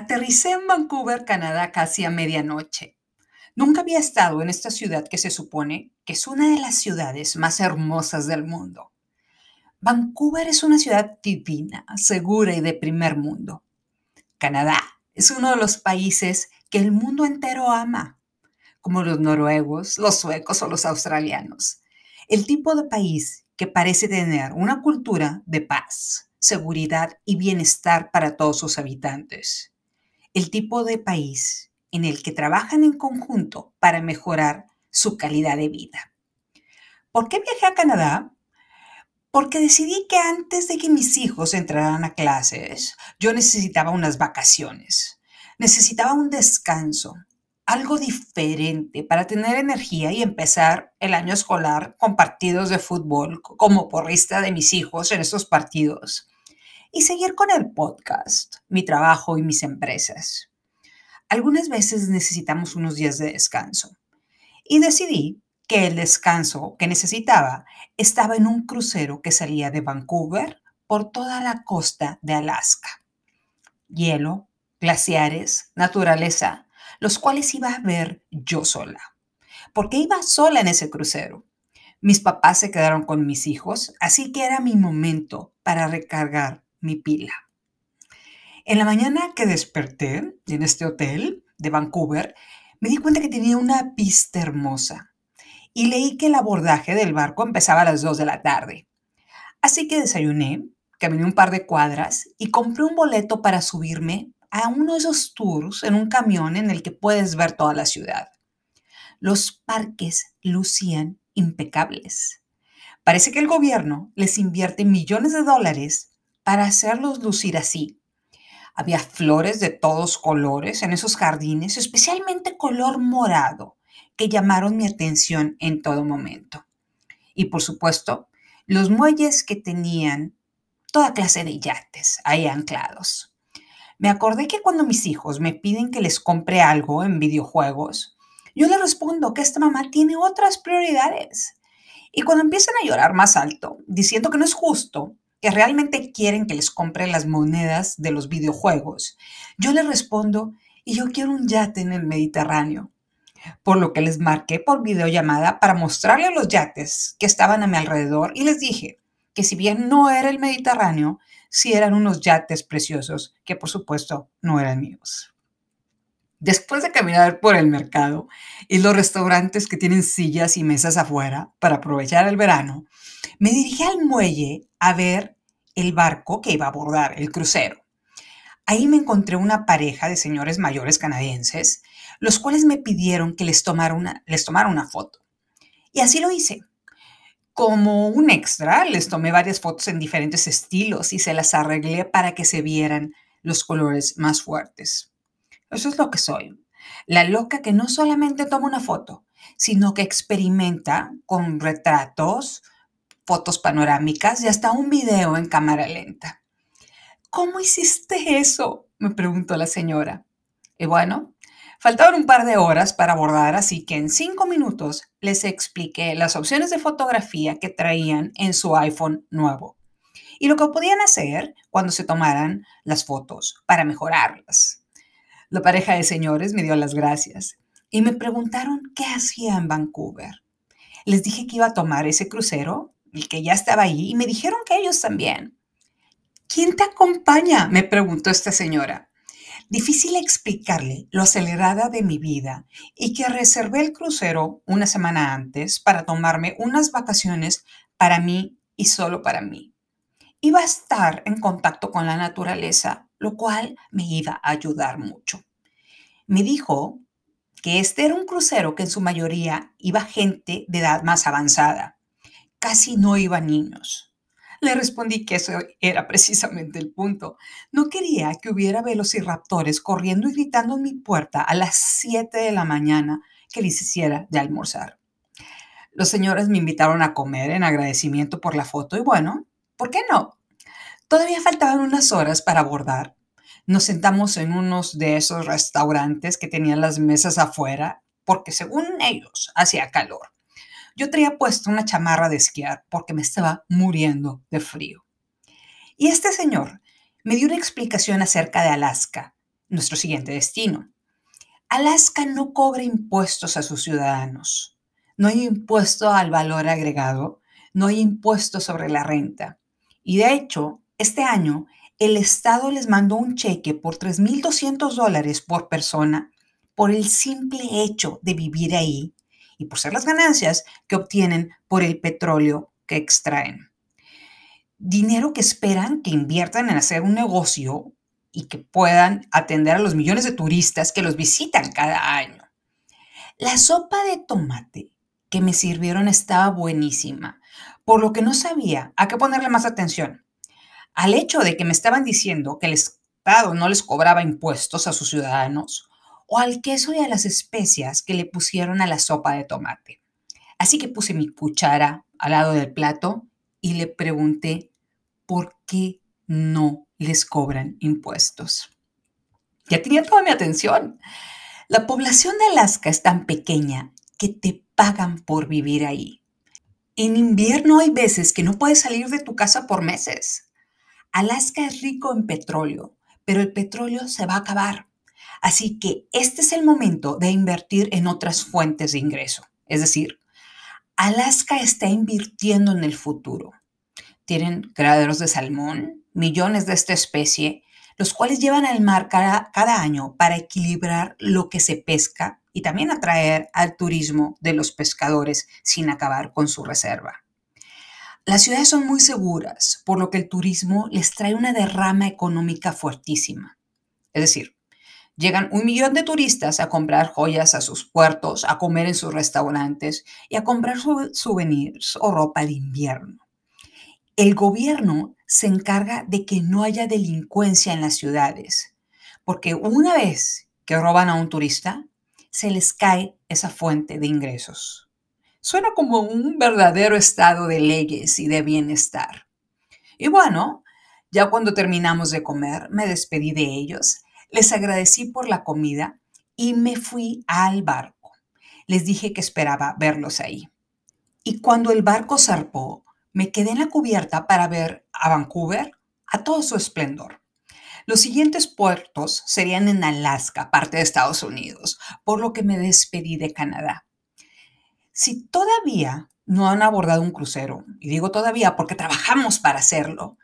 Aterricé en Vancouver, Canadá, casi a medianoche. Nunca había estado en esta ciudad que se supone que es una de las ciudades más hermosas del mundo. Vancouver es una ciudad divina, segura y de primer mundo. Canadá es uno de los países que el mundo entero ama, como los noruegos, los suecos o los australianos. El tipo de país que parece tener una cultura de paz, seguridad y bienestar para todos sus habitantes el tipo de país en el que trabajan en conjunto para mejorar su calidad de vida. ¿Por qué viajé a Canadá? Porque decidí que antes de que mis hijos entraran a clases, yo necesitaba unas vacaciones, necesitaba un descanso, algo diferente para tener energía y empezar el año escolar con partidos de fútbol como porrista de mis hijos en esos partidos y seguir con el podcast, mi trabajo y mis empresas. Algunas veces necesitamos unos días de descanso y decidí que el descanso que necesitaba estaba en un crucero que salía de Vancouver por toda la costa de Alaska. Hielo, glaciares, naturaleza, los cuales iba a ver yo sola. Porque iba sola en ese crucero. Mis papás se quedaron con mis hijos, así que era mi momento para recargar mi pila. En la mañana que desperté en este hotel de Vancouver, me di cuenta que tenía una pista hermosa y leí que el abordaje del barco empezaba a las 2 de la tarde. Así que desayuné, caminé un par de cuadras y compré un boleto para subirme a uno de esos tours en un camión en el que puedes ver toda la ciudad. Los parques lucían impecables. Parece que el gobierno les invierte millones de dólares para hacerlos lucir así. Había flores de todos colores en esos jardines, especialmente color morado, que llamaron mi atención en todo momento. Y por supuesto, los muelles que tenían toda clase de yates ahí anclados. Me acordé que cuando mis hijos me piden que les compre algo en videojuegos, yo les respondo que esta mamá tiene otras prioridades. Y cuando empiezan a llorar más alto, diciendo que no es justo, que realmente quieren que les compre las monedas de los videojuegos, yo les respondo, y yo quiero un yate en el Mediterráneo. Por lo que les marqué por videollamada para mostrarles los yates que estaban a mi alrededor y les dije que si bien no era el Mediterráneo, sí eran unos yates preciosos que por supuesto no eran míos. Después de caminar por el mercado y los restaurantes que tienen sillas y mesas afuera para aprovechar el verano, me dirigí al muelle a ver el barco que iba a abordar, el crucero. Ahí me encontré una pareja de señores mayores canadienses, los cuales me pidieron que les tomara una, les tomara una foto. Y así lo hice. Como un extra, les tomé varias fotos en diferentes estilos y se las arreglé para que se vieran los colores más fuertes. Eso es lo que soy. La loca que no solamente toma una foto, sino que experimenta con retratos, fotos panorámicas y hasta un video en cámara lenta. ¿Cómo hiciste eso? me preguntó la señora. Y bueno, faltaban un par de horas para abordar, así que en cinco minutos les expliqué las opciones de fotografía que traían en su iPhone nuevo y lo que podían hacer cuando se tomaran las fotos para mejorarlas. La pareja de señores me dio las gracias y me preguntaron qué hacía en Vancouver. Les dije que iba a tomar ese crucero el que ya estaba ahí, y me dijeron que ellos también. ¿Quién te acompaña? me preguntó esta señora. Difícil explicarle lo acelerada de mi vida y que reservé el crucero una semana antes para tomarme unas vacaciones para mí y solo para mí. Iba a estar en contacto con la naturaleza, lo cual me iba a ayudar mucho. Me dijo que este era un crucero que en su mayoría iba gente de edad más avanzada casi no iban niños. Le respondí que eso era precisamente el punto. No quería que hubiera velociraptores corriendo y gritando en mi puerta a las 7 de la mañana que les hiciera de almorzar. Los señores me invitaron a comer en agradecimiento por la foto y bueno, ¿por qué no? Todavía faltaban unas horas para abordar. Nos sentamos en unos de esos restaurantes que tenían las mesas afuera porque según ellos hacía calor. Yo traía puesto una chamarra de esquiar porque me estaba muriendo de frío. Y este señor me dio una explicación acerca de Alaska nuestro siguiente destino. Alaska no cobra impuestos a sus ciudadanos. No hay impuesto al valor agregado, no hay impuesto sobre la renta. Y de hecho, este año el Estado les mandó un cheque por 3.200 dólares por persona por el simple hecho de vivir ahí y por ser las ganancias que obtienen por el petróleo que extraen. Dinero que esperan que inviertan en hacer un negocio y que puedan atender a los millones de turistas que los visitan cada año. La sopa de tomate que me sirvieron estaba buenísima, por lo que no sabía a qué ponerle más atención. Al hecho de que me estaban diciendo que el Estado no les cobraba impuestos a sus ciudadanos, o al queso y a las especias que le pusieron a la sopa de tomate. Así que puse mi cuchara al lado del plato y le pregunté por qué no les cobran impuestos. Ya tenía toda mi atención. La población de Alaska es tan pequeña que te pagan por vivir ahí. En invierno hay veces que no puedes salir de tu casa por meses. Alaska es rico en petróleo, pero el petróleo se va a acabar. Así que este es el momento de invertir en otras fuentes de ingreso. Es decir, Alaska está invirtiendo en el futuro. Tienen criaderos de salmón, millones de esta especie, los cuales llevan al mar cada, cada, año para equilibrar lo que se pesca y también atraer al turismo de los pescadores sin acabar con su reserva. Las ciudades son muy seguras, por lo que el turismo les trae una derrama económica fuertísima. Es decir, Llegan un millón de turistas a comprar joyas a sus puertos, a comer en sus restaurantes y a comprar souvenirs o ropa de invierno. El gobierno se encarga de que no haya delincuencia en las ciudades, porque una vez que roban a un turista, se les cae esa fuente de ingresos. Suena como un verdadero estado de leyes y de bienestar. Y bueno, ya cuando terminamos de comer, me despedí de ellos les agradecí por la comida y me fui al barco. Les dije que esperaba verlos ahí. Y cuando el barco zarpó, me quedé en la cubierta para ver a Vancouver a todo su esplendor. Los siguientes puertos serían en Alaska, parte de Estados Unidos, por lo que me despedí de Canadá. Si todavía no han abordado un crucero, y digo todavía porque trabajamos para hacerlo,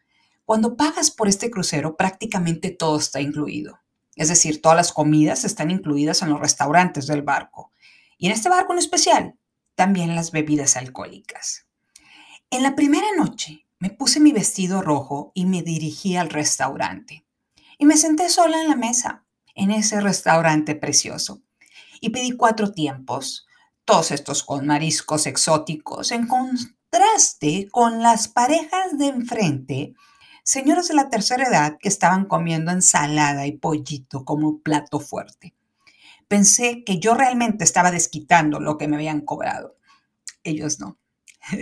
cuando pagas por este crucero prácticamente todo está incluido. Es decir, todas las comidas están incluidas en los restaurantes del barco. Y en este barco en especial, también las bebidas alcohólicas. En la primera noche me puse mi vestido rojo y me dirigí al restaurante. Y me senté sola en la mesa, en ese restaurante precioso. Y pedí cuatro tiempos, todos estos con mariscos exóticos, en contraste con las parejas de enfrente señoras de la tercera edad que estaban comiendo ensalada y pollito como plato fuerte. Pensé que yo realmente estaba desquitando lo que me habían cobrado. Ellos no.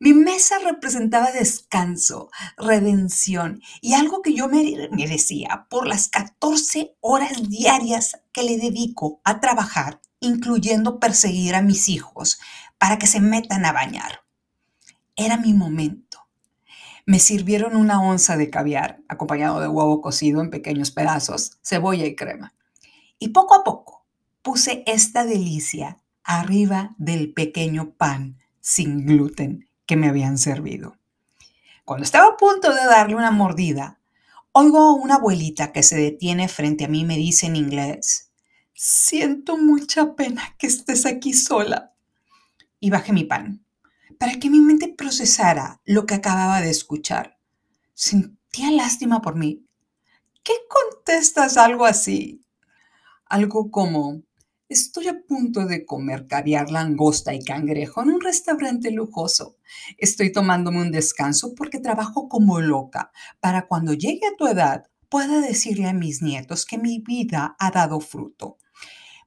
Mi mesa representaba descanso, redención y algo que yo merecía por las 14 horas diarias que le dedico a trabajar, incluyendo perseguir a mis hijos para que se metan a bañar. Era mi momento me sirvieron una onza de caviar, acompañado de huevo cocido en pequeños pedazos, cebolla y crema. Y poco a poco puse esta delicia arriba del pequeño pan sin gluten que me habían servido. Cuando estaba a punto de darle una mordida, oigo a una abuelita que se detiene frente a mí y me dice en inglés, siento mucha pena que estés aquí sola. Y bajé mi pan para que mi mente procesara lo que acababa de escuchar. Sentía lástima por mí. ¿Qué contestas algo así? Algo como, estoy a punto de comer caviar, langosta y cangrejo en un restaurante lujoso. Estoy tomándome un descanso porque trabajo como loca para cuando llegue a tu edad pueda decirle a mis nietos que mi vida ha dado fruto.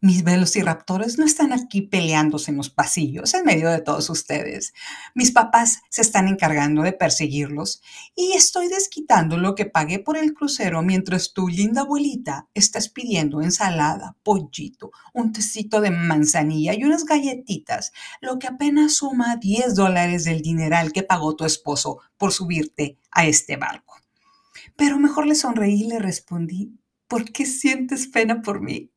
Mis velociraptores no están aquí peleándose en los pasillos en medio de todos ustedes. Mis papás se están encargando de perseguirlos y estoy desquitando lo que pagué por el crucero mientras tu linda abuelita estás pidiendo ensalada, pollito, un tecito de manzanilla y unas galletitas, lo que apenas suma 10 dólares del dineral que pagó tu esposo por subirte a este barco. Pero mejor le sonreí y le respondí, ¿por qué sientes pena por mí?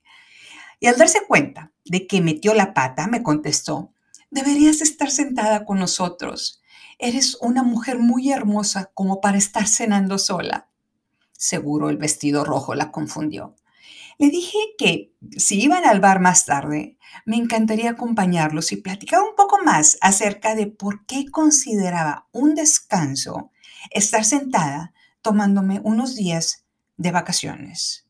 Y al darse cuenta de que metió la pata, me contestó, deberías estar sentada con nosotros. Eres una mujer muy hermosa como para estar cenando sola. Seguro el vestido rojo la confundió. Le dije que si iban al bar más tarde, me encantaría acompañarlos y platicar un poco más acerca de por qué consideraba un descanso estar sentada tomándome unos días de vacaciones.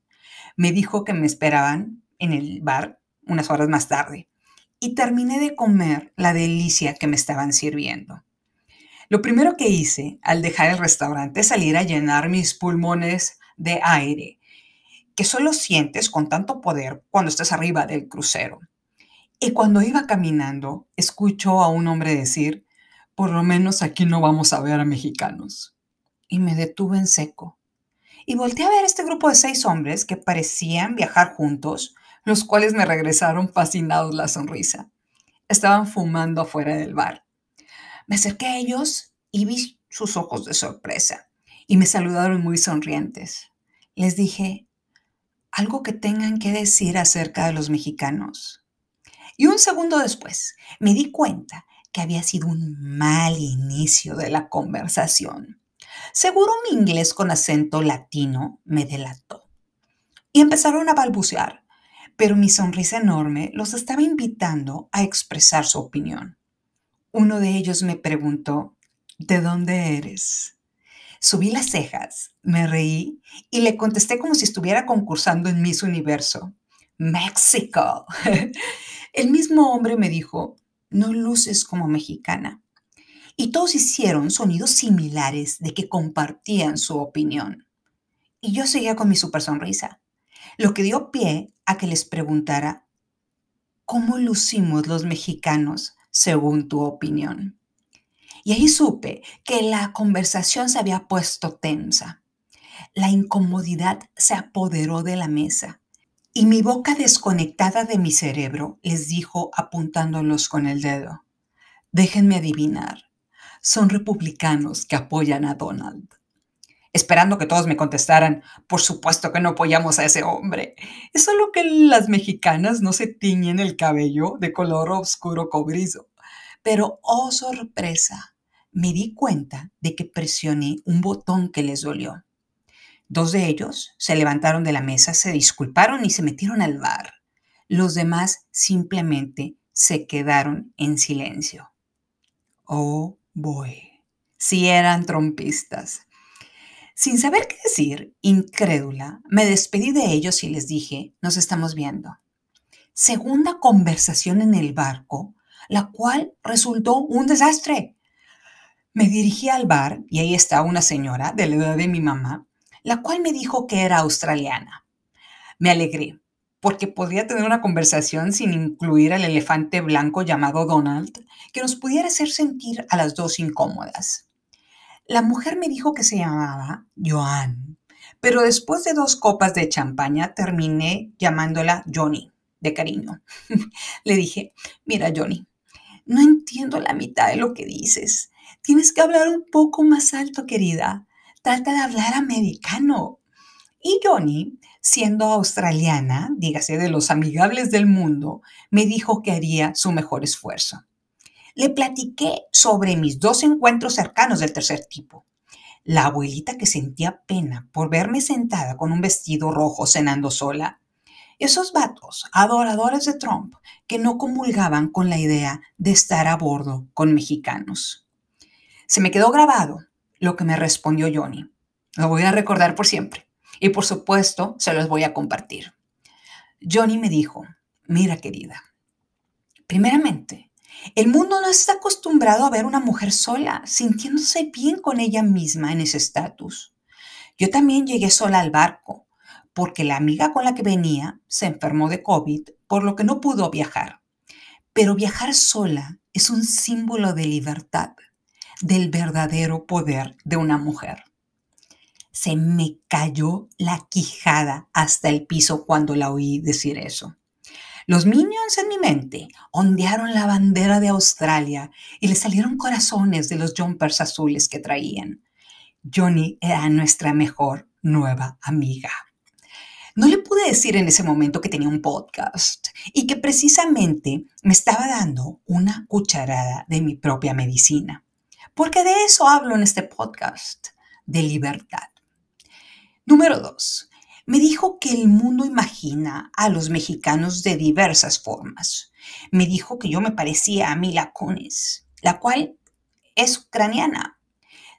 Me dijo que me esperaban en el bar unas horas más tarde y terminé de comer la delicia que me estaban sirviendo. Lo primero que hice al dejar el restaurante es salir a llenar mis pulmones de aire, que solo sientes con tanto poder cuando estás arriba del crucero. Y cuando iba caminando, escucho a un hombre decir, por lo menos aquí no vamos a ver a mexicanos. Y me detuve en seco. Y volteé a ver este grupo de seis hombres que parecían viajar juntos, los cuales me regresaron fascinados la sonrisa. Estaban fumando afuera del bar. Me acerqué a ellos y vi sus ojos de sorpresa y me saludaron muy sonrientes. Les dije, algo que tengan que decir acerca de los mexicanos. Y un segundo después me di cuenta que había sido un mal inicio de la conversación. Seguro mi inglés con acento latino me delató. Y empezaron a balbucear, pero mi sonrisa enorme los estaba invitando a expresar su opinión. Uno de ellos me preguntó, ¿de dónde eres? Subí las cejas, me reí y le contesté como si estuviera concursando en Miss Universo. México. El mismo hombre me dijo, no luces como mexicana. Y todos hicieron sonidos similares de que compartían su opinión. Y yo seguía con mi super sonrisa, lo que dio pie a que les preguntara, ¿cómo lucimos los mexicanos según tu opinión? Y ahí supe que la conversación se había puesto tensa. La incomodidad se apoderó de la mesa y mi boca desconectada de mi cerebro les dijo apuntándolos con el dedo, déjenme adivinar, son republicanos que apoyan a Donald. Esperando que todos me contestaran, por supuesto que no apoyamos a ese hombre. Es solo que las mexicanas no se tiñen el cabello de color oscuro cobrizo. Pero, oh sorpresa, me di cuenta de que presioné un botón que les dolió. Dos de ellos se levantaron de la mesa, se disculparon y se metieron al bar. Los demás simplemente se quedaron en silencio. Oh, boy. Si eran trompistas. Sin saber qué decir, incrédula, me despedí de ellos y les dije, nos estamos viendo. Segunda conversación en el barco, la cual resultó un desastre. Me dirigí al bar y ahí estaba una señora de la edad de mi mamá, la cual me dijo que era australiana. Me alegré, porque podría tener una conversación sin incluir al elefante blanco llamado Donald, que nos pudiera hacer sentir a las dos incómodas. La mujer me dijo que se llamaba Joan, pero después de dos copas de champaña terminé llamándola Johnny, de cariño. Le dije, mira Johnny, no entiendo la mitad de lo que dices. Tienes que hablar un poco más alto, querida. Trata de hablar americano. Y Johnny, siendo australiana, dígase de los amigables del mundo, me dijo que haría su mejor esfuerzo. Le platiqué sobre mis dos encuentros cercanos del tercer tipo. La abuelita que sentía pena por verme sentada con un vestido rojo cenando sola. Esos vatos, adoradores de Trump, que no comulgaban con la idea de estar a bordo con mexicanos. Se me quedó grabado lo que me respondió Johnny. Lo voy a recordar por siempre. Y por supuesto, se los voy a compartir. Johnny me dijo, mira querida, primeramente, el mundo no está acostumbrado a ver una mujer sola, sintiéndose bien con ella misma en ese estatus. Yo también llegué sola al barco, porque la amiga con la que venía se enfermó de COVID, por lo que no pudo viajar. Pero viajar sola es un símbolo de libertad del verdadero poder de una mujer. Se me cayó la quijada hasta el piso cuando la oí decir eso. Los minions en mi mente ondearon la bandera de Australia y le salieron corazones de los jumpers azules que traían. Johnny era nuestra mejor nueva amiga. No le pude decir en ese momento que tenía un podcast y que precisamente me estaba dando una cucharada de mi propia medicina, porque de eso hablo en este podcast, de libertad. Número dos, me dijo que el mundo imagina a los mexicanos de diversas formas. Me dijo que yo me parecía a Mila Kunis, la cual es ucraniana.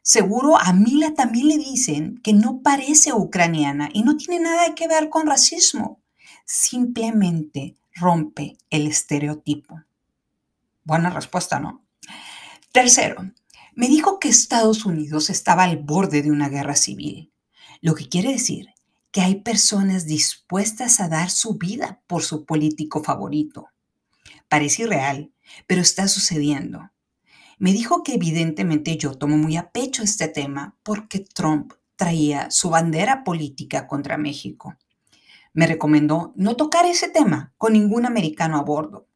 Seguro a Mila también le dicen que no parece ucraniana y no tiene nada que ver con racismo. Simplemente rompe el estereotipo. Buena respuesta, ¿no? Tercero, me dijo que Estados Unidos estaba al borde de una guerra civil, lo que quiere decir que hay personas dispuestas a dar su vida por su político favorito. Parece irreal, pero está sucediendo. Me dijo que evidentemente yo tomo muy a pecho este tema porque Trump traía su bandera política contra México. Me recomendó no tocar ese tema con ningún americano a bordo.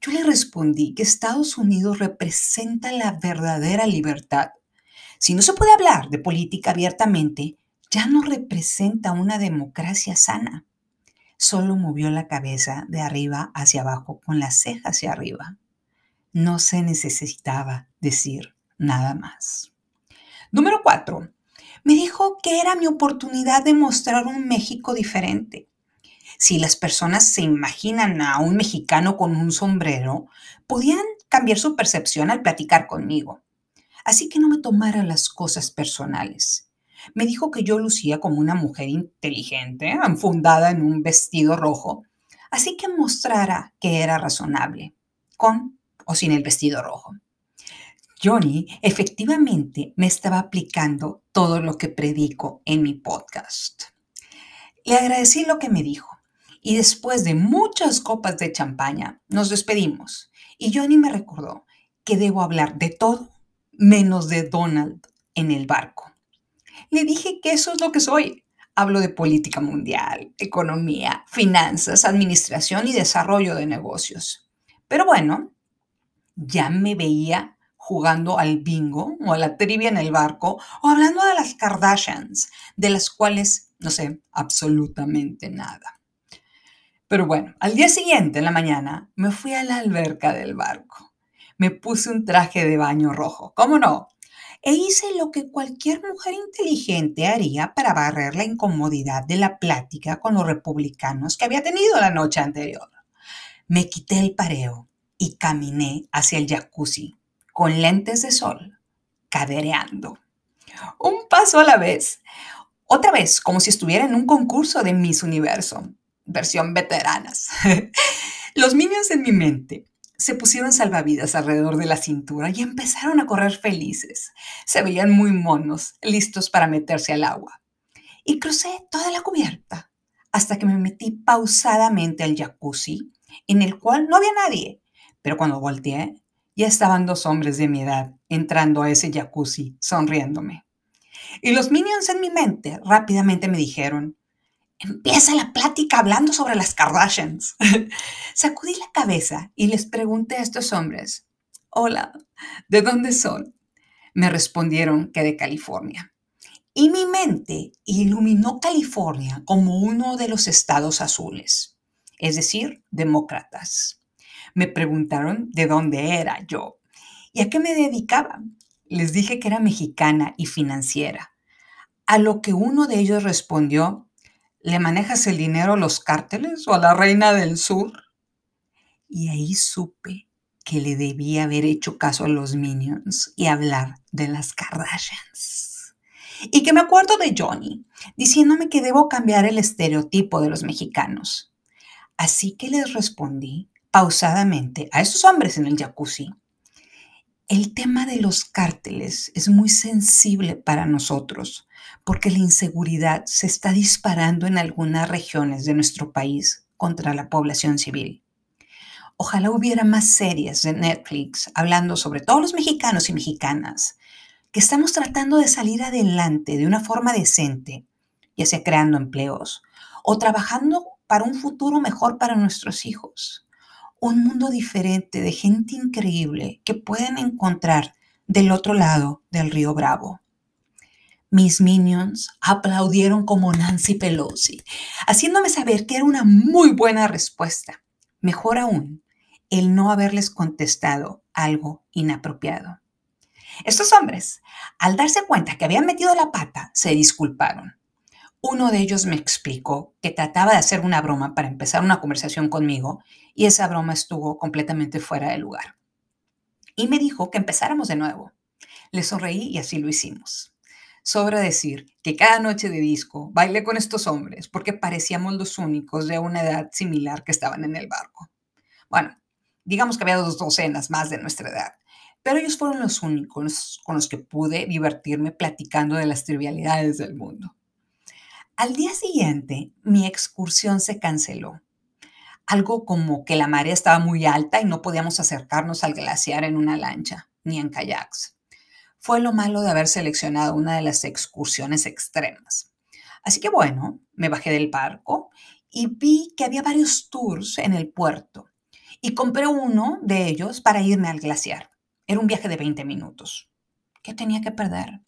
Yo le respondí que Estados Unidos representa la verdadera libertad. Si no se puede hablar de política abiertamente, ya no representa una democracia sana. Solo movió la cabeza de arriba hacia abajo con la ceja hacia arriba. No se necesitaba decir nada más. Número cuatro, me dijo que era mi oportunidad de mostrar un México diferente. Si las personas se imaginan a un mexicano con un sombrero, podían cambiar su percepción al platicar conmigo. Así que no me tomara las cosas personales me dijo que yo lucía como una mujer inteligente, enfundada en un vestido rojo, así que mostrara que era razonable, con o sin el vestido rojo. Johnny efectivamente me estaba aplicando todo lo que predico en mi podcast. Le agradecí lo que me dijo y después de muchas copas de champaña nos despedimos y Johnny me recordó que debo hablar de todo menos de Donald en el barco. Le dije que eso es lo que soy. Hablo de política mundial, economía, finanzas, administración y desarrollo de negocios. Pero bueno, ya me veía jugando al bingo o a la trivia en el barco o hablando de las Kardashians, de las cuales no sé absolutamente nada. Pero bueno, al día siguiente, en la mañana, me fui a la alberca del barco. Me puse un traje de baño rojo, ¿cómo no? E hice lo que cualquier mujer inteligente haría para barrer la incomodidad de la plática con los republicanos que había tenido la noche anterior. Me quité el pareo y caminé hacia el jacuzzi con lentes de sol, cadereando. Un paso a la vez. Otra vez, como si estuviera en un concurso de Miss Universo, versión veteranas. Los niños en mi mente se pusieron salvavidas alrededor de la cintura y empezaron a correr felices. Se veían muy monos, listos para meterse al agua. Y crucé toda la cubierta hasta que me metí pausadamente al jacuzzi, en el cual no había nadie. Pero cuando volteé, ya estaban dos hombres de mi edad entrando a ese jacuzzi, sonriéndome. Y los minions en mi mente rápidamente me dijeron, Empieza la plática hablando sobre las Kardashians. Sacudí la cabeza y les pregunté a estos hombres, hola, ¿de dónde son? Me respondieron que de California. Y mi mente iluminó California como uno de los estados azules, es decir, demócratas. Me preguntaron de dónde era yo y a qué me dedicaba. Les dije que era mexicana y financiera, a lo que uno de ellos respondió ¿Le manejas el dinero a los cárteles o a la reina del sur? Y ahí supe que le debía haber hecho caso a los minions y hablar de las Kardashians. Y que me acuerdo de Johnny diciéndome que debo cambiar el estereotipo de los mexicanos. Así que les respondí pausadamente a esos hombres en el jacuzzi. El tema de los cárteles es muy sensible para nosotros porque la inseguridad se está disparando en algunas regiones de nuestro país contra la población civil. Ojalá hubiera más series de Netflix hablando sobre todos los mexicanos y mexicanas que estamos tratando de salir adelante de una forma decente, ya sea creando empleos o trabajando para un futuro mejor para nuestros hijos. Un mundo diferente de gente increíble que pueden encontrar del otro lado del río Bravo. Mis minions aplaudieron como Nancy Pelosi, haciéndome saber que era una muy buena respuesta. Mejor aún, el no haberles contestado algo inapropiado. Estos hombres, al darse cuenta que habían metido la pata, se disculparon. Uno de ellos me explicó que trataba de hacer una broma para empezar una conversación conmigo y esa broma estuvo completamente fuera de lugar. Y me dijo que empezáramos de nuevo. Le sonreí y así lo hicimos. Sobra decir que cada noche de disco bailé con estos hombres porque parecíamos los únicos de una edad similar que estaban en el barco. Bueno, digamos que había dos docenas más de nuestra edad, pero ellos fueron los únicos con los que pude divertirme platicando de las trivialidades del mundo. Al día siguiente, mi excursión se canceló. Algo como que la marea estaba muy alta y no podíamos acercarnos al glaciar en una lancha, ni en kayaks fue lo malo de haber seleccionado una de las excursiones extremas. Así que bueno, me bajé del barco y vi que había varios tours en el puerto y compré uno de ellos para irme al glaciar. Era un viaje de 20 minutos. ¿Qué tenía que perder?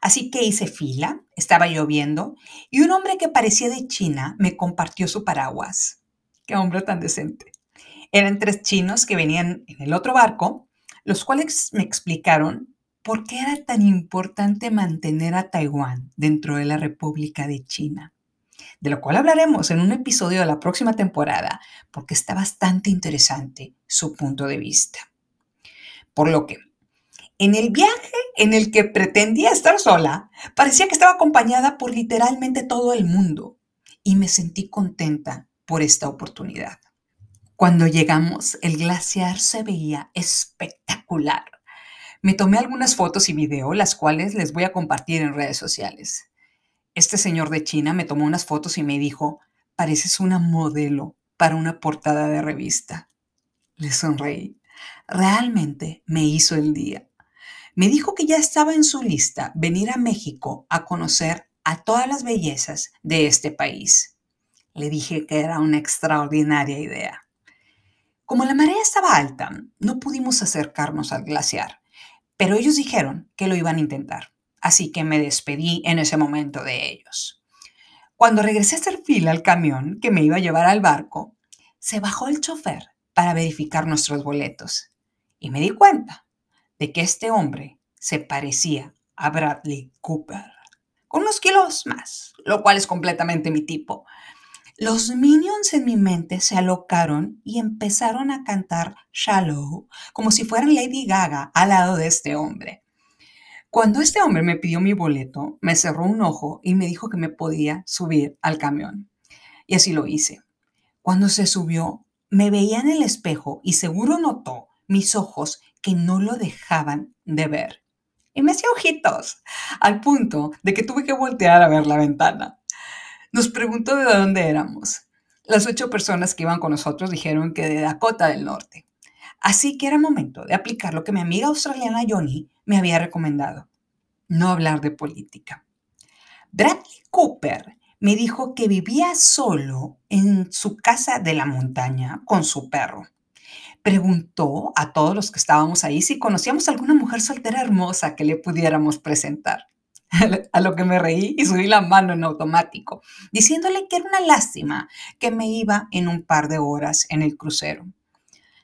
Así que hice fila, estaba lloviendo y un hombre que parecía de China me compartió su paraguas. Qué hombre tan decente. Eran tres chinos que venían en el otro barco, los cuales me explicaron ¿por qué era tan importante mantener a Taiwán dentro de la República de China? De lo cual hablaremos en un episodio de la próxima temporada, porque está bastante interesante su punto de vista. Por lo que, en el viaje en el que pretendía estar sola, parecía que estaba acompañada por literalmente todo el mundo y me sentí contenta por esta oportunidad. Cuando llegamos, el glaciar se veía espectacular me tomé algunas fotos y video, las cuales les voy a compartir en redes sociales. Este señor de China me tomó unas fotos y me dijo, pareces una modelo para una portada de revista. Le sonreí. Realmente me hizo el día. Me dijo que ya estaba en su lista venir a México a conocer a todas las bellezas de este país. Le dije que era una extraordinaria idea. Como la marea estaba alta, no pudimos acercarnos al glaciar, pero ellos dijeron que lo iban a intentar, así que me despedí en ese momento de ellos. Cuando regresé a hacer fila al camión que me iba a llevar al barco, se bajó el chofer para verificar nuestros boletos y me di cuenta de que este hombre se parecía a Bradley Cooper, con unos kilos más, lo cual es completamente mi tipo. Los minions en mi mente se alocaron y empezaron a cantar Shallow como si fueran Lady Gaga al lado de este hombre. Cuando este hombre me pidió mi boleto, me cerró un ojo y me dijo que me podía subir al camión. Y así lo hice. Cuando se subió, me veía en el espejo y seguro notó mis ojos que no lo dejaban de ver. Y me hacía ojitos, al punto de que tuve que voltear a ver la ventana. Nos preguntó de dónde éramos. Las ocho personas que iban con nosotros dijeron que de Dakota del Norte. Así que era momento de aplicar lo que mi amiga australiana Johnny me había recomendado. No hablar de política. Bradley Cooper me dijo que vivía solo en su casa de la montaña con su perro. Preguntó a todos los que estábamos ahí si conocíamos alguna mujer soltera hermosa que le pudiéramos presentar. a lo que me reí y subí la mano en automático, diciéndole que era una lástima que me iba en un par de horas en el crucero.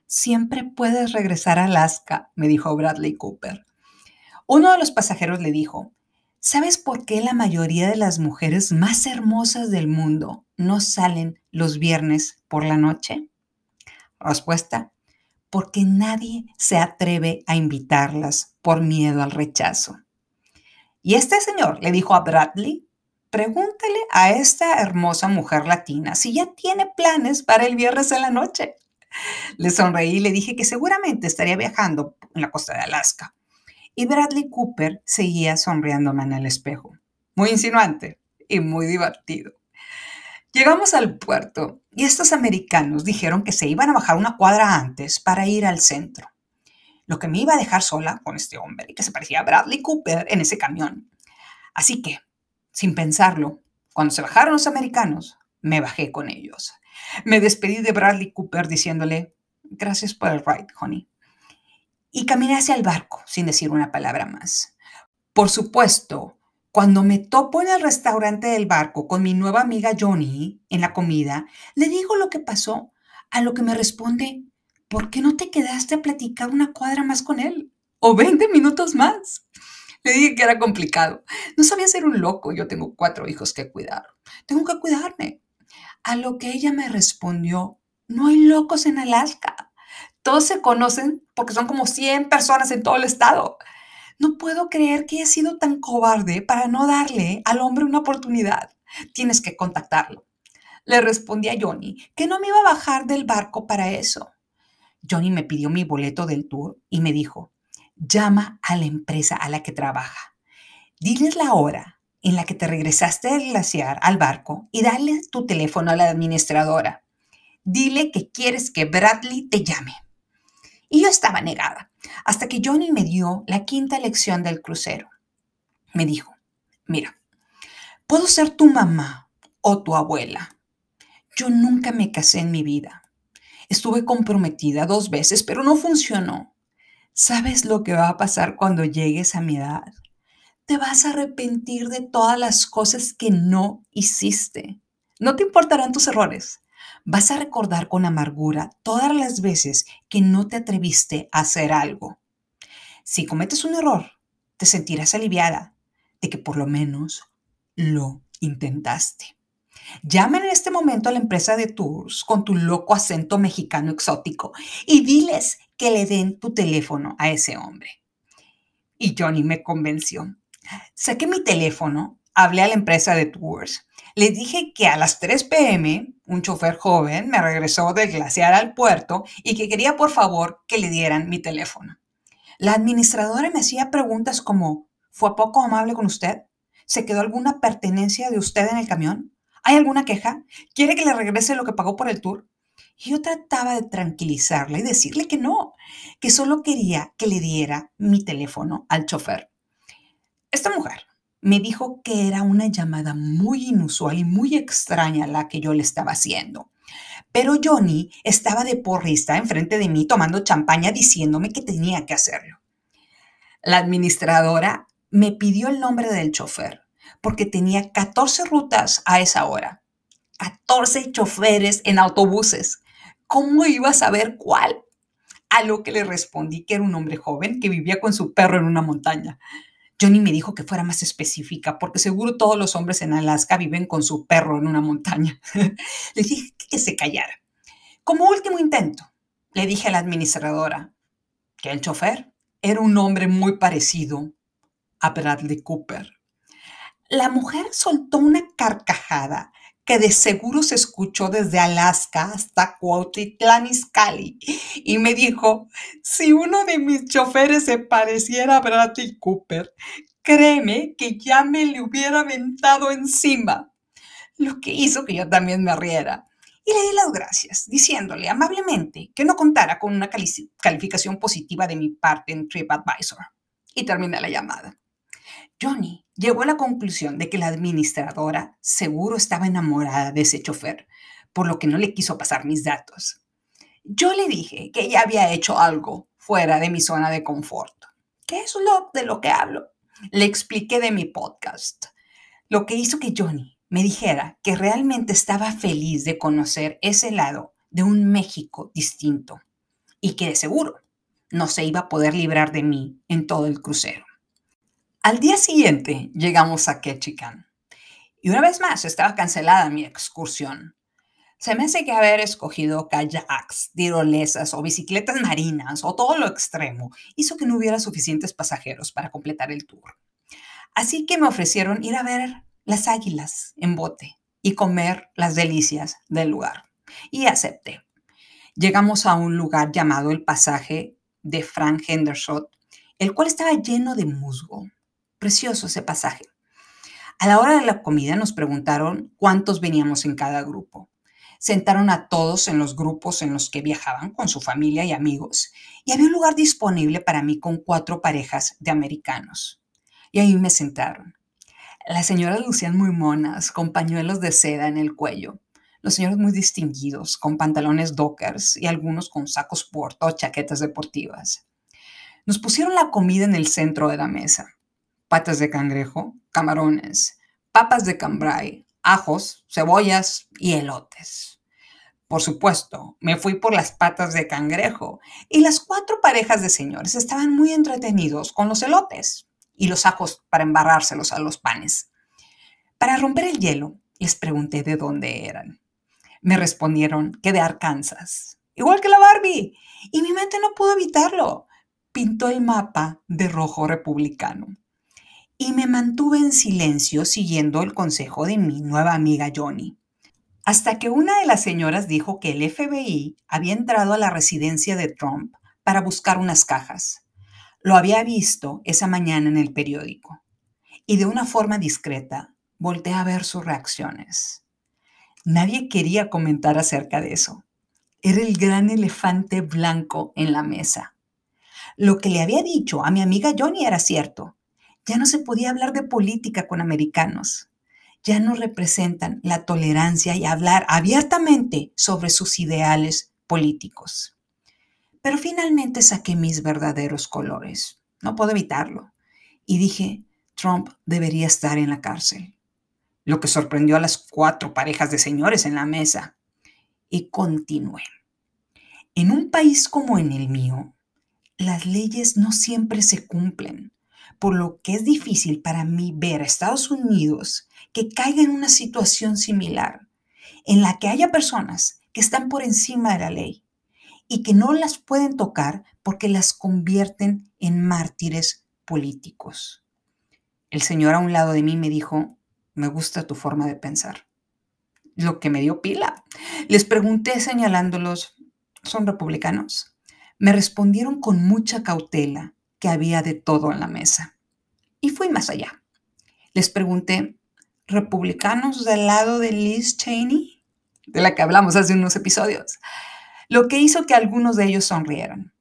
Siempre puedes regresar a Alaska, me dijo Bradley Cooper. Uno de los pasajeros le dijo, ¿sabes por qué la mayoría de las mujeres más hermosas del mundo no salen los viernes por la noche? Respuesta, porque nadie se atreve a invitarlas por miedo al rechazo. Y este señor le dijo a Bradley, pregúntele a esta hermosa mujer latina si ya tiene planes para el viernes en la noche. Le sonreí y le dije que seguramente estaría viajando en la costa de Alaska. Y Bradley Cooper seguía sonriéndome en el espejo. Muy insinuante y muy divertido. Llegamos al puerto y estos americanos dijeron que se iban a bajar una cuadra antes para ir al centro lo que me iba a dejar sola con este hombre que se parecía a Bradley Cooper en ese camión. Así que, sin pensarlo, cuando se bajaron los americanos, me bajé con ellos. Me despedí de Bradley Cooper diciéndole, gracias por el ride, honey. Y caminé hacia el barco sin decir una palabra más. Por supuesto, Cuando me topo en el restaurante del barco con mi nueva amiga Johnny en la comida, le digo lo que pasó, a lo que me responde, ¿por qué no te quedaste a platicar una cuadra más con él? O 20 minutos más. Le dije que era complicado. No sabía ser un loco. Yo tengo cuatro hijos que cuidar. Tengo que cuidarme. A lo que ella me respondió, no hay locos en Alaska. Todos se conocen porque son como 100 personas en todo el estado. No puedo creer que haya sido tan cobarde para no darle al hombre una oportunidad. Tienes que contactarlo. Le respondí a Johnny que no me iba a bajar del barco para eso. Johnny me pidió mi boleto del tour y me dijo, llama a la empresa a la que trabaja. Diles la hora en la que te regresaste del glaciar al barco y dale tu teléfono a la administradora. Dile que quieres que Bradley te llame. Y yo estaba negada, hasta que Johnny me dio la quinta lección del crucero. Me dijo, mira, puedo ser tu mamá o tu abuela. Yo nunca me casé en mi vida. Estuve comprometida dos veces, pero no funcionó. ¿Sabes lo que va a pasar cuando llegues a mi edad? Te vas a arrepentir de todas las cosas que no hiciste. No te importarán tus errores. Vas a recordar con amargura todas las veces que no te atreviste a hacer algo. Si cometes un error, te sentirás aliviada de que por lo menos lo intentaste. Llama en este momento a la empresa de tours con tu loco acento mexicano exótico y diles que le den tu teléfono a ese hombre. Y Johnny me convenció. Saqué mi teléfono, hablé a la empresa de tours, le dije que a las 3 pm un chofer joven me regresó del glaciar al puerto y que quería por favor que le dieran mi teléfono. La administradora me hacía preguntas como, ¿fue poco amable con usted? ¿Se quedó alguna pertenencia de usted en el camión? ¿Hay alguna queja? ¿Quiere que le regrese lo que pagó por el tour? Y yo trataba de tranquilizarla y decirle que no, que solo quería que le diera mi teléfono al chofer. Esta mujer me dijo que era una llamada muy inusual y muy extraña la que yo le estaba haciendo. Pero Johnny estaba de porrista enfrente de mí tomando champaña diciéndome que tenía que hacerlo. La administradora me pidió el nombre del chofer porque tenía 14 rutas a esa hora. 14 choferes en autobuses. ¿Cómo iba a saber cuál? A lo que le respondí que era un hombre joven que vivía con su perro en una montaña. Johnny me dijo que fuera más específica, porque seguro todos los hombres en Alaska viven con su perro en una montaña. le dije que se callara. Como último intento, le dije a la administradora que el chofer era un hombre muy parecido a Bradley Cooper. La mujer soltó una carcajada que de seguro se escuchó desde Alaska hasta Cuautitlán Izcalli y me dijo, si uno de mis choferes se pareciera a Bradley Cooper, créeme que ya me le hubiera aventado encima. Lo que hizo que yo también me riera. Y le di las gracias, diciéndole amablemente que no contara con una calificación positiva de mi parte en TripAdvisor. Y terminé la llamada. Johnny llegó a la conclusión de que la administradora seguro estaba enamorada de ese chofer, por lo que no le quiso pasar mis datos. Yo le dije que ella había hecho algo fuera de mi zona de confort. ¿Qué es lo de lo que hablo? Le expliqué de mi podcast, lo que hizo que Johnny me dijera que realmente estaba feliz de conocer ese lado de un México distinto y que de seguro no se iba a poder librar de mí en todo el crucero. Al día siguiente llegamos a Ketchikan y una vez más estaba cancelada mi excursión. Se me hace que haber escogido kayaks, tirolesas o bicicletas marinas o todo lo extremo hizo que no hubiera suficientes pasajeros para completar el tour. Así que me ofrecieron ir a ver las águilas en bote y comer las delicias del lugar. Y acepté. Llegamos a un lugar llamado el pasaje de Frank Henderson, el cual estaba lleno de musgo Precioso ese pasaje. A la hora de la comida nos preguntaron cuántos veníamos en cada grupo. Sentaron a todos en los grupos en los que viajaban con su familia y amigos y había un lugar disponible para mí con cuatro parejas de americanos. Y ahí me sentaron. Las señoras lucían muy monas, con pañuelos de seda en el cuello. Los señores muy distinguidos, con pantalones dockers y algunos con sacos porto o chaquetas deportivas. Nos pusieron la comida en el centro de la mesa patas de cangrejo, camarones, papas de cambray, ajos, cebollas y elotes. Por supuesto, me fui por las patas de cangrejo y las cuatro parejas de señores estaban muy entretenidos con los elotes y los ajos para embarrárselos a los panes. Para romper el hielo, les pregunté de dónde eran. Me respondieron que de Arkansas, igual que la Barbie, y mi mente no pudo evitarlo. Pintó el mapa de rojo republicano y me mantuve en silencio siguiendo el consejo de mi nueva amiga Johnny. Hasta que una de las señoras dijo que el FBI había entrado a la residencia de Trump para buscar unas cajas. Lo había visto esa mañana en el periódico. Y de una forma discreta volteé a ver sus reacciones. Nadie quería comentar acerca de eso. Era el gran elefante blanco en la mesa. Lo que le había dicho a mi amiga Johnny era cierto. Ya no se podía hablar de política con americanos. Ya no representan la tolerancia y hablar abiertamente sobre sus ideales políticos. Pero finalmente saqué mis verdaderos colores. No puedo evitarlo. Y dije, Trump debería estar en la cárcel. Lo que sorprendió a las cuatro parejas de señores en la mesa. Y continué. En un país como en el mío, las leyes no siempre se cumplen por lo que es difícil para mí ver a Estados Unidos que caiga en una situación similar, en la que haya personas que están por encima de la ley y que no las pueden tocar porque las convierten en mártires políticos. El señor a un lado de mí me dijo, me gusta tu forma de pensar. Lo que me dio pila. Les pregunté señalándolos, ¿son republicanos? Me respondieron con mucha cautela que había de todo en la mesa. Y fui más allá. Les pregunté, ¿republicanos del lado de Liz Cheney? De la que hablamos hace unos episodios. Lo que hizo que algunos de ellos sonrieran.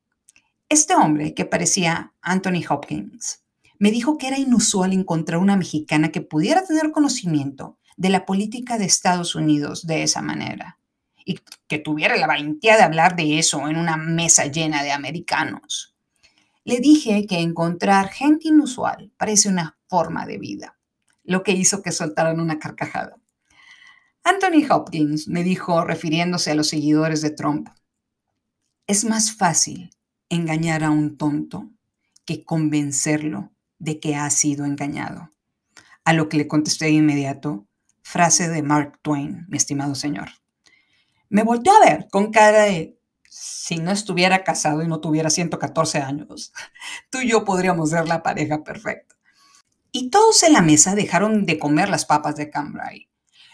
Este hombre, que parecía Anthony Hopkins, me dijo que era inusual encontrar una mexicana que pudiera tener conocimiento de la política de Estados Unidos de esa manera y que tuviera la valentía de hablar de eso en una mesa llena de americanos. Le dije que encontrar gente inusual parece una forma de vida, lo que hizo que soltaran una carcajada. Anthony Hopkins me dijo, refiriéndose a los seguidores de Trump, es más fácil engañar a un tonto que convencerlo de que ha sido engañado. A lo que le contesté de inmediato, frase de Mark Twain, mi estimado señor. Me volteó a ver con cara de, si no estuviera casado y no tuviera 114 años, tú y yo podríamos ser la pareja perfecta. Y todos en la mesa dejaron de comer las papas de cambray.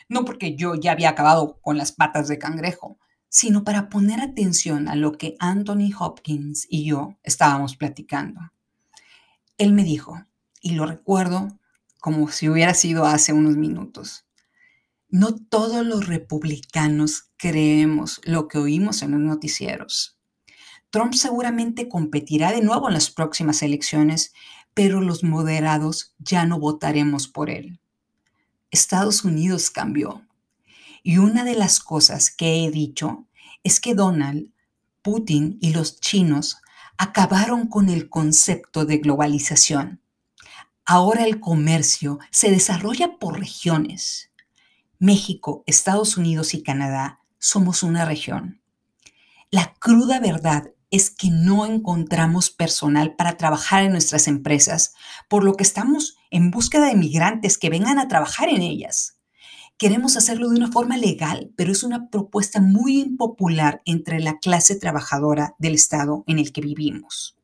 No porque yo ya había acabado con las patas de cangrejo, sino para poner atención a lo que Anthony Hopkins y yo estábamos platicando. Él me dijo, y lo recuerdo como si hubiera sido hace unos minutos, no todos los republicanos creemos lo que oímos en los noticieros. Trump seguramente competirá de nuevo en las próximas elecciones, pero los moderados ya no votaremos por él. Estados Unidos cambió. Y una de las cosas que he dicho es que Donald, Putin y los chinos acabaron con el concepto de globalización. Ahora el comercio se desarrolla por regiones. México, Estados Unidos y Canadá somos una región. La cruda verdad es que no encontramos personal para trabajar en nuestras empresas, por lo que estamos en búsqueda de migrantes que vengan a trabajar en ellas. Queremos hacerlo de una forma legal, pero es una propuesta muy impopular entre la clase trabajadora del estado en el que vivimos.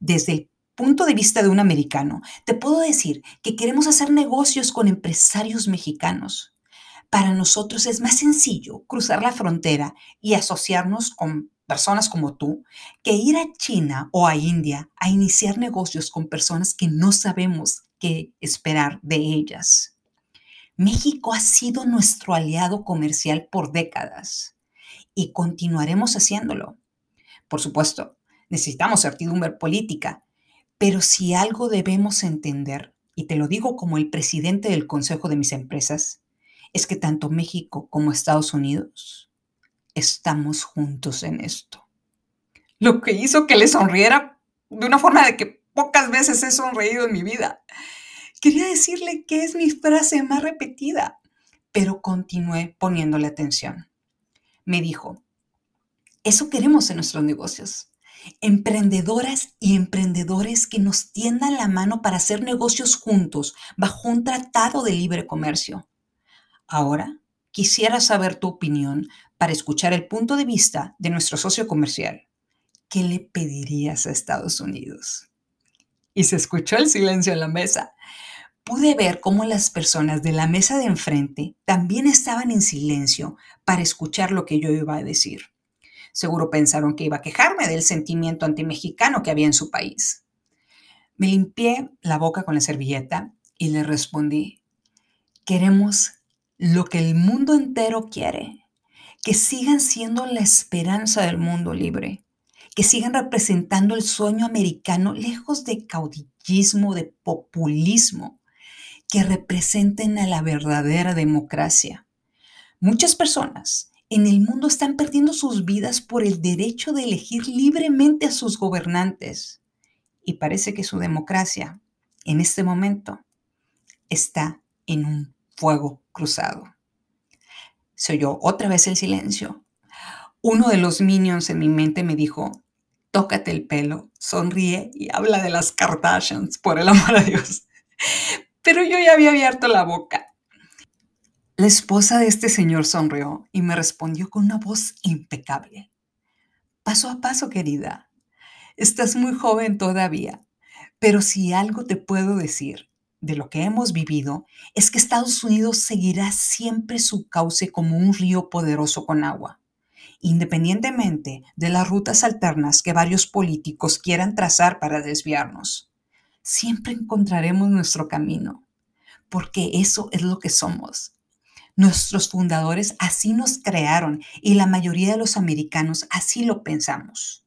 Desde el punto de vista de un americano, te puedo decir que queremos hacer negocios con empresarios mexicanos, para nosotros es más sencillo cruzar la frontera y asociarnos con personas como tú que ir a China o a India a iniciar negocios con personas que no sabemos qué esperar de ellas. México ha sido nuestro aliado comercial por décadas y continuaremos haciéndolo. Por supuesto, necesitamos certidumbre política, pero si algo debemos entender, y te lo digo como el presidente del Consejo de mis empresas, es que tanto México como Estados Unidos estamos juntos en esto. Lo que hizo que le sonriera de una forma de que pocas veces he sonreído en mi vida. Quería decirle que es mi frase más repetida, pero continué poniéndole atención. Me dijo, eso queremos en nuestros negocios. Emprendedoras y emprendedores que nos tiendan la mano para hacer negocios juntos bajo un tratado de libre comercio. Ahora, quisiera saber tu opinión para escuchar el punto de vista de nuestro socio comercial. ¿Qué le pedirías a Estados Unidos? Y se escuchó el silencio en la mesa. Pude ver cómo las personas de la mesa de enfrente también estaban en silencio para escuchar lo que yo iba a decir. Seguro pensaron que iba a quejarme del sentimiento antimexicano que había en su país. Me limpié la boca con la servilleta y le respondí, queremos lo que el mundo entero quiere, que sigan siendo la esperanza del mundo libre, que sigan representando el sueño americano lejos de caudillismo, de populismo, que representen a la verdadera democracia. Muchas personas en el mundo están perdiendo sus vidas por el derecho de elegir libremente a sus gobernantes. Y parece que su democracia, en este momento, está en un fuego cruzado. Se oyó otra vez el silencio. Uno de los minions en mi mente me dijo, tócate el pelo, sonríe y habla de las Kardashians, por el amor a Dios. Pero yo ya había abierto la boca la esposa de este señor sonrió y me respondió con una voz impecable. Paso a paso, querida. Estás muy joven todavía, pero si algo te puedo decir de lo que hemos vivido es que Estados Unidos seguirá siempre su cauce como un río poderoso con agua, independientemente de las rutas alternas que varios políticos quieran trazar para desviarnos. Siempre encontraremos nuestro camino, porque eso es lo que somos, Nuestros fundadores así nos crearon y la mayoría de los americanos así lo pensamos.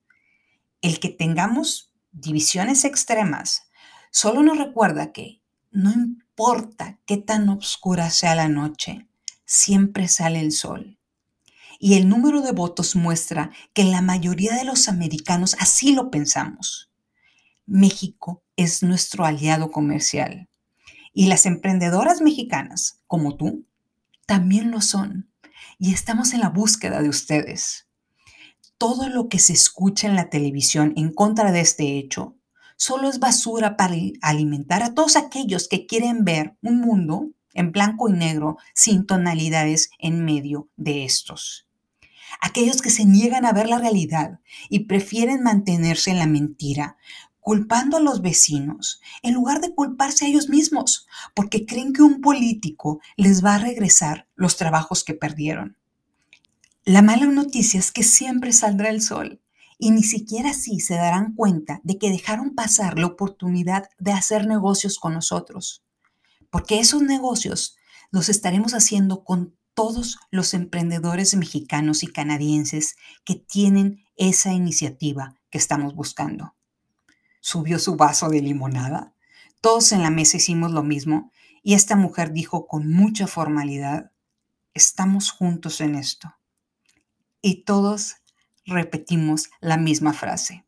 El que tengamos divisiones extremas solo nos recuerda que no importa qué tan oscura sea la noche, siempre sale el sol. Y el número de votos muestra que la mayoría de los americanos así lo pensamos. México es nuestro aliado comercial. Y las emprendedoras mexicanas, como tú, también lo son. Y estamos en la búsqueda de ustedes. Todo lo que se escucha en la televisión en contra de este hecho solo es basura para alimentar a todos aquellos que quieren ver un mundo en blanco y negro sin tonalidades en medio de estos. Aquellos que se niegan a ver la realidad y prefieren mantenerse en la mentira, culpando a los vecinos en lugar de culparse a ellos mismos, porque creen que un político les va a regresar los trabajos que perdieron. La mala noticia es que siempre saldrá el sol y ni siquiera así se darán cuenta de que dejaron pasar la oportunidad de hacer negocios con nosotros, porque esos negocios los estaremos haciendo con todos los emprendedores mexicanos y canadienses que tienen esa iniciativa que estamos buscando subió su vaso de limonada. Todos en la mesa hicimos lo mismo y esta mujer dijo con mucha formalidad, estamos juntos en esto. Y todos repetimos la misma frase.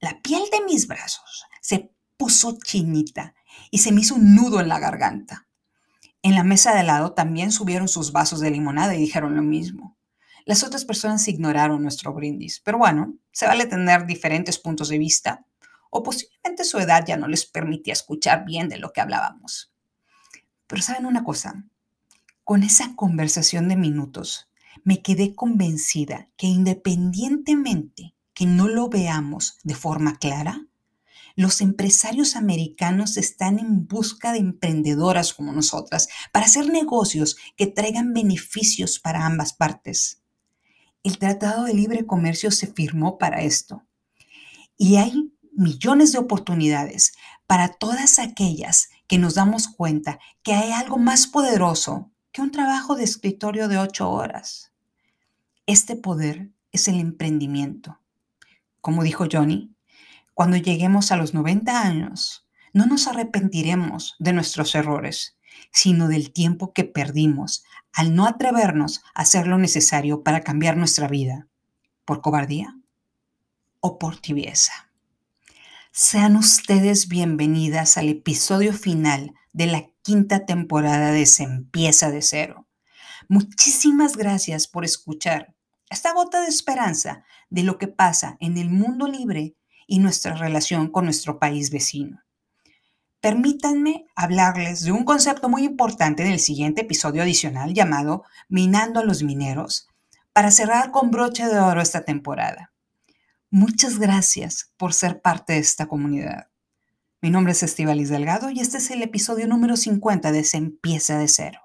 La piel de mis brazos se puso chinita y se me hizo un nudo en la garganta. En la mesa de lado también subieron sus vasos de limonada y dijeron lo mismo. Las otras personas ignoraron nuestro brindis, pero bueno, se vale tener diferentes puntos de vista o posiblemente su edad ya no les permitía escuchar bien de lo que hablábamos. Pero saben una cosa, con esa conversación de minutos me quedé convencida que independientemente que no lo veamos de forma clara, los empresarios americanos están en busca de emprendedoras como nosotras para hacer negocios que traigan beneficios para ambas partes. El Tratado de Libre Comercio se firmó para esto. Y hay millones de oportunidades para todas aquellas que nos damos cuenta que hay algo más poderoso que un trabajo de escritorio de ocho horas. Este poder es el emprendimiento. Como dijo Johnny, cuando lleguemos a los 90 años, no nos arrepentiremos de nuestros errores, sino del tiempo que perdimos al no atrevernos a hacer lo necesario para cambiar nuestra vida, por cobardía o por tibieza. Sean ustedes bienvenidas al episodio final de la quinta temporada de empieza de cero. Muchísimas gracias por escuchar esta gota de esperanza de lo que pasa en el mundo libre y nuestra relación con nuestro país vecino. Permítanme hablarles de un concepto muy importante en el siguiente episodio adicional llamado Minando a los Mineros, para cerrar con broche de oro esta temporada. Muchas gracias por ser parte de esta comunidad. Mi nombre es Estivalis Delgado y este es el episodio número 50 de Se empieza de cero.